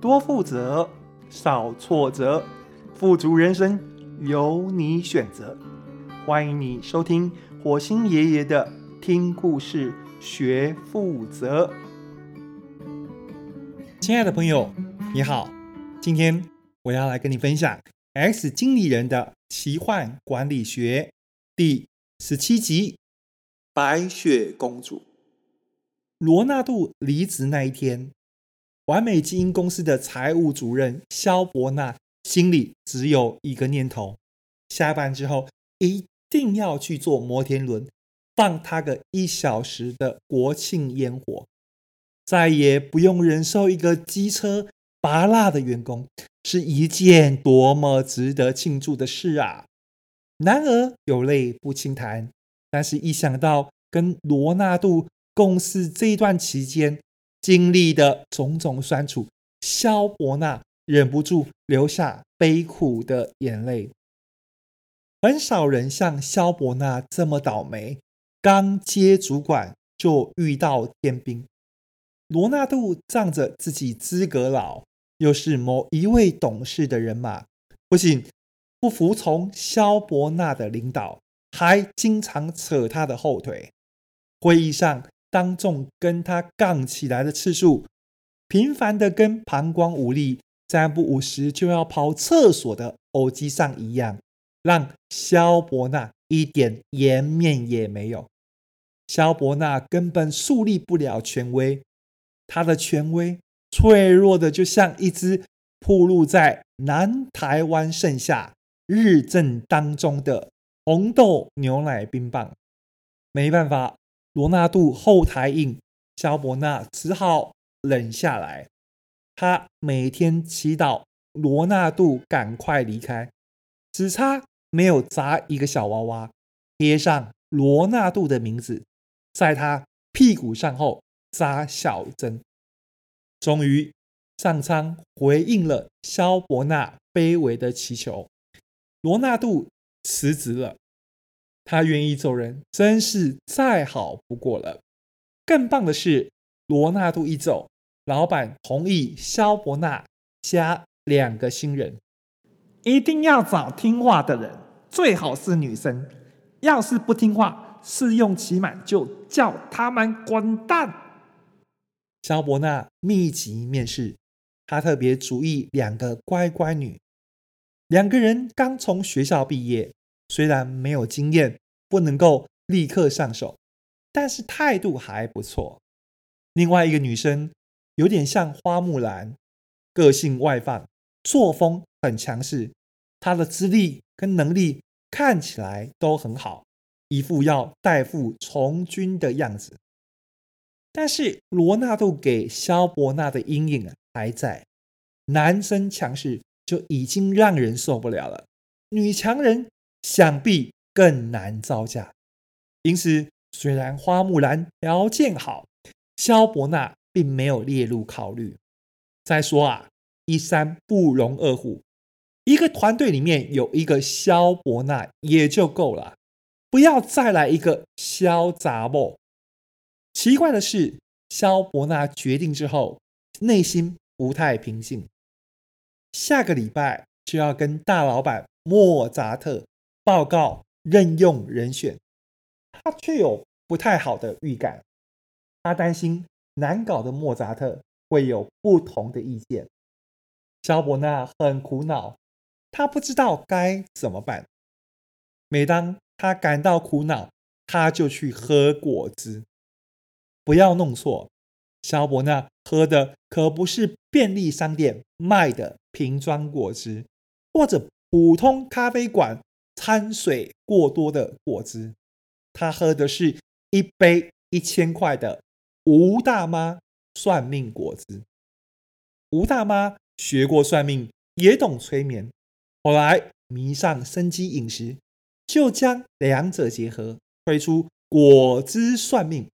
多负责，少挫折，富足人生由你选择。欢迎你收听火星爷爷的听故事学负责。亲爱的朋友，你好，今天我要来跟你分享《X 经理人的奇幻管理学》第十七集《白雪公主》。罗纳度离职那一天，完美基因公司的财务主任肖伯纳心里只有一个念头：下班之后一定要去坐摩天轮，放他个一小时的国庆烟火，再也不用忍受一个机车拔蜡的员工，是一件多么值得庆祝的事啊！男儿有泪不轻弹，但是一想到跟罗纳度共事这一段期间经历的种种酸楚，萧伯纳忍不住流下悲苦的眼泪。很少人像萧伯纳这么倒霉，刚接主管就遇到天兵。罗纳度仗着自己资格老，又是某一位董事的人马，不仅不服从萧伯纳的领导，还经常扯他的后腿。会议上，当众跟他杠起来的次数，频繁的跟膀胱无力、三不五时就要跑厕所的欧吉桑一样，让萧伯纳一点颜面也没有。萧伯纳根本树立不了权威，他的权威脆弱的就像一只暴露在南台湾盛夏日正当中的红豆牛奶冰棒，没办法。罗纳度后台硬，萧伯纳只好忍下来。他每天祈祷罗纳度赶快离开，只差没有砸一个小娃娃，贴上罗纳度的名字，在他屁股上后扎小针。终于，上苍回应了萧伯纳卑微的祈求，罗纳度辞职了。他愿意走人，真是再好不过了。更棒的是，罗纳度一走，老板同意肖伯纳加两个新人，一定要找听话的人，最好是女生。要是不听话，试用期满就叫他们滚蛋。肖伯纳密集面试，他特别注意两个乖乖女，两个人刚从学校毕业。虽然没有经验，不能够立刻上手，但是态度还不错。另外一个女生有点像花木兰，个性外放，作风很强势。她的资历跟能力看起来都很好，一副要代父从军的样子。但是罗纳度给萧伯纳的阴影还在，男生强势就已经让人受不了了，女强人。想必更难招架，因此虽然花木兰条件好，萧伯纳并没有列入考虑。再说啊，一山不容二虎，一个团队里面有一个萧伯纳也就够了，不要再来一个萧杂某。奇怪的是，萧伯纳决定之后，内心不太平静。下个礼拜就要跟大老板莫扎特。报告任用人选，他却有不太好的预感。他担心难搞的莫扎特会有不同的意见。萧伯纳很苦恼，他不知道该怎么办。每当他感到苦恼，他就去喝果汁。不要弄错，萧伯纳喝的可不是便利商店卖的瓶装果汁，或者普通咖啡馆。掺水过多的果汁，他喝的是一杯一千块的吴大妈算命果汁。吴大妈学过算命，也懂催眠，后来迷上生机饮食，就将两者结合，推出果汁算命，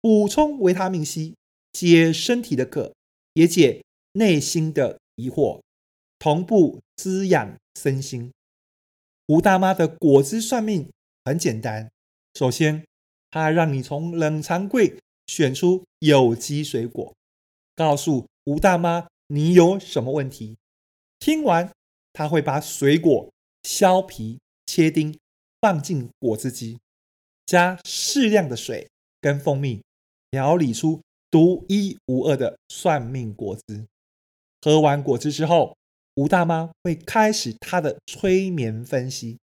补充维他命 C，解身体的渴，也解内心的疑惑，同步滋养身心。吴大妈的果汁算命很简单，首先，她让你从冷藏柜选出有机水果，告诉吴大妈你有什么问题。听完，她会把水果削皮、切丁，放进果汁机，加适量的水跟蜂蜜，调理出独一无二的算命果汁。喝完果汁之后，吴大妈会开始她的催眠分析。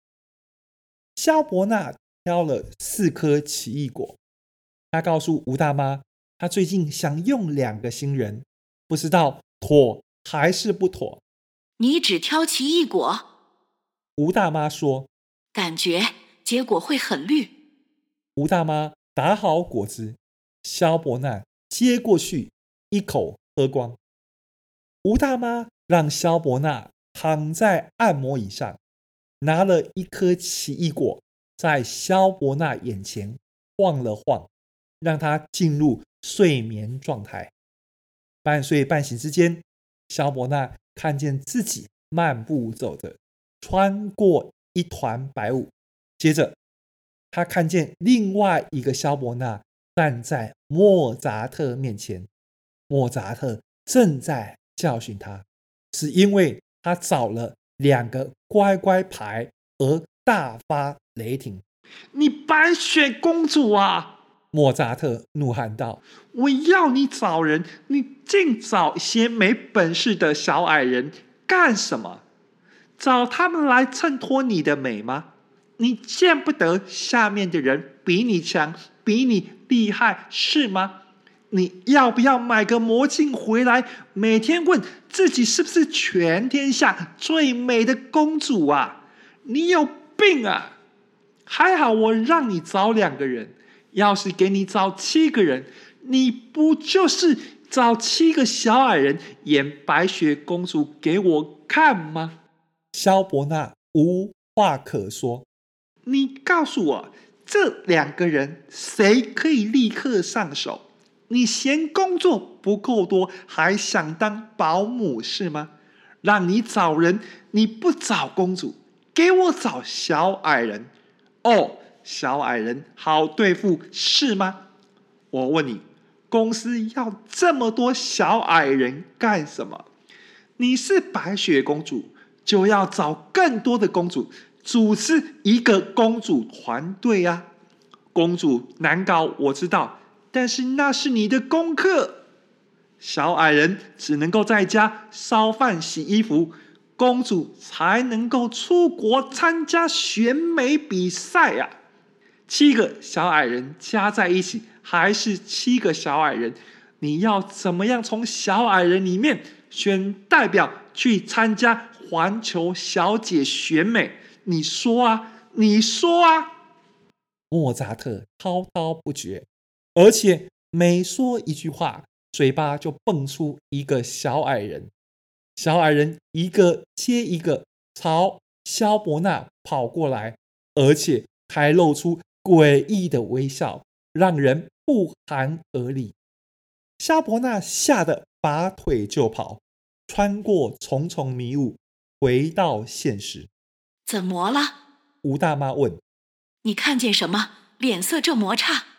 肖伯纳挑了四颗奇异果，他告诉吴大妈，他最近想用两个新人，不知道妥还是不妥。你只挑奇异果？吴大妈说：“感觉结果会很绿。”吴大妈打好果汁，萧伯纳接过去一口喝光。吴大妈让萧伯纳躺在按摩椅上。拿了一颗奇异果，在萧伯纳眼前晃了晃，让他进入睡眠状态。半睡半醒之间，萧伯纳看见自己漫步走着，穿过一团白雾。接着，他看见另外一个萧伯纳站在莫扎特面前，莫扎特正在教训他，是因为他找了。两个乖乖牌而大发雷霆！你白雪公主啊！莫扎特怒喊道：“我要你找人，你净找一些没本事的小矮人干什么？找他们来衬托你的美吗？你见不得下面的人比你强，比你厉害是吗？”你要不要买个魔镜回来，每天问自己是不是全天下最美的公主啊？你有病啊！还好我让你找两个人，要是给你找七个人，你不就是找七个小矮人演白雪公主给我看吗？萧伯纳无话可说。你告诉我，这两个人谁可以立刻上手？你嫌工作不够多，还想当保姆是吗？让你找人，你不找公主，给我找小矮人。哦，小矮人好对付是吗？我问你，公司要这么多小矮人干什么？你是白雪公主，就要找更多的公主，组织一个公主团队呀。公主难搞，我知道。但是那是你的功课，小矮人只能够在家烧饭、洗衣服，公主才能够出国参加选美比赛呀。七个小矮人加在一起还是七个小矮人，你要怎么样从小矮人里面选代表去参加环球小姐选美？你说啊，你说啊！莫扎特滔滔不绝。而且每说一句话，嘴巴就蹦出一个小矮人，小矮人一个接一个朝萧伯纳跑过来，而且还露出诡异的微笑，让人不寒而栗。萧伯纳吓得拔腿就跑，穿过重重迷雾，回到现实。怎么了？吴大妈问。你看见什么？脸色这么差。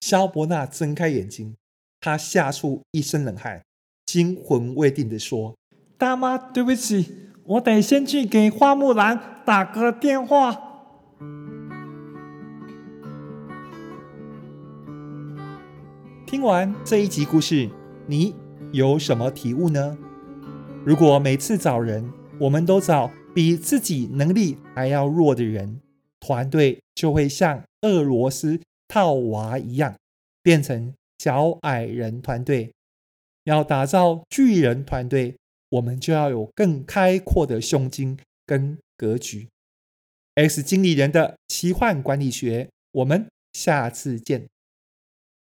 萧伯纳睁开眼睛，他吓出一身冷汗，惊魂未定地说：“大妈，对不起，我得先去给花木兰打个电话。”听完这一集故事，你有什么体悟呢？如果每次找人，我们都找比自己能力还要弱的人，团队就会像俄罗斯套娃一样，变成小矮人团队。要打造巨人团队，我们就要有更开阔的胸襟跟格局。X 经理人的奇幻管理学，我们下次见。